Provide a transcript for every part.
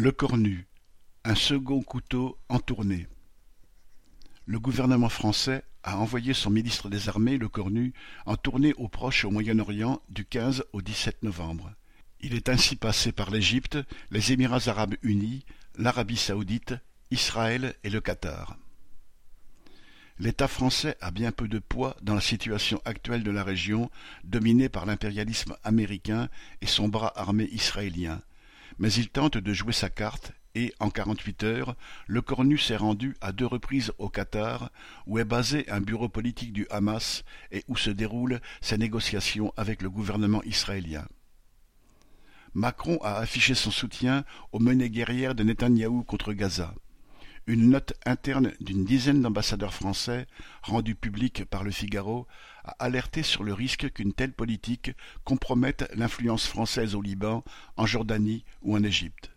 Le Cornu, un second couteau en tournée. Le gouvernement français a envoyé son ministre des Armées, Le Cornu, en tournée au Proche et au Moyen-Orient du 15 au 17 novembre. Il est ainsi passé par l'Égypte, les Émirats arabes unis, l'Arabie saoudite, Israël et le Qatar. L'État français a bien peu de poids dans la situation actuelle de la région, dominée par l'impérialisme américain et son bras armé israélien mais il tente de jouer sa carte et, en quarante-huit heures, le Cornu s'est rendu à deux reprises au Qatar, où est basé un bureau politique du Hamas et où se déroulent ses négociations avec le gouvernement israélien. Macron a affiché son soutien aux menées guerrières de Netanyahou contre Gaza. Une note interne d'une dizaine d'ambassadeurs français, rendue publique par Le Figaro, a alerté sur le risque qu'une telle politique compromette l'influence française au Liban, en Jordanie ou en Égypte.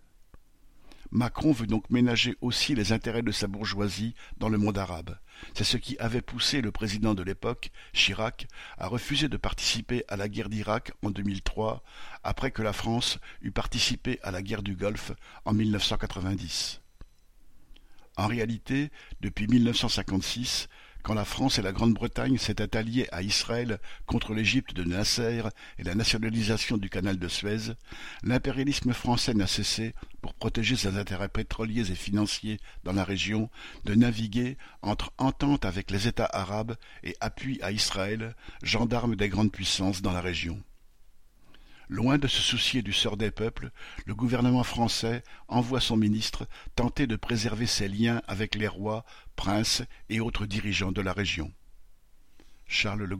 Macron veut donc ménager aussi les intérêts de sa bourgeoisie dans le monde arabe. C'est ce qui avait poussé le président de l'époque, Chirac, à refuser de participer à la guerre d'Irak en 2003, après que la France eut participé à la guerre du Golfe en 1990. En réalité, depuis 1956, quand la France et la Grande-Bretagne s'étaient alliées à Israël contre l'Égypte de Nasser et la nationalisation du canal de Suez, l'impérialisme français n'a cessé, pour protéger ses intérêts pétroliers et financiers dans la région, de naviguer entre entente avec les États arabes et appui à Israël, gendarme des grandes puissances dans la région. Loin de se soucier du sort des peuples, le gouvernement français envoie son ministre tenter de préserver ses liens avec les rois, princes et autres dirigeants de la région. Charles Le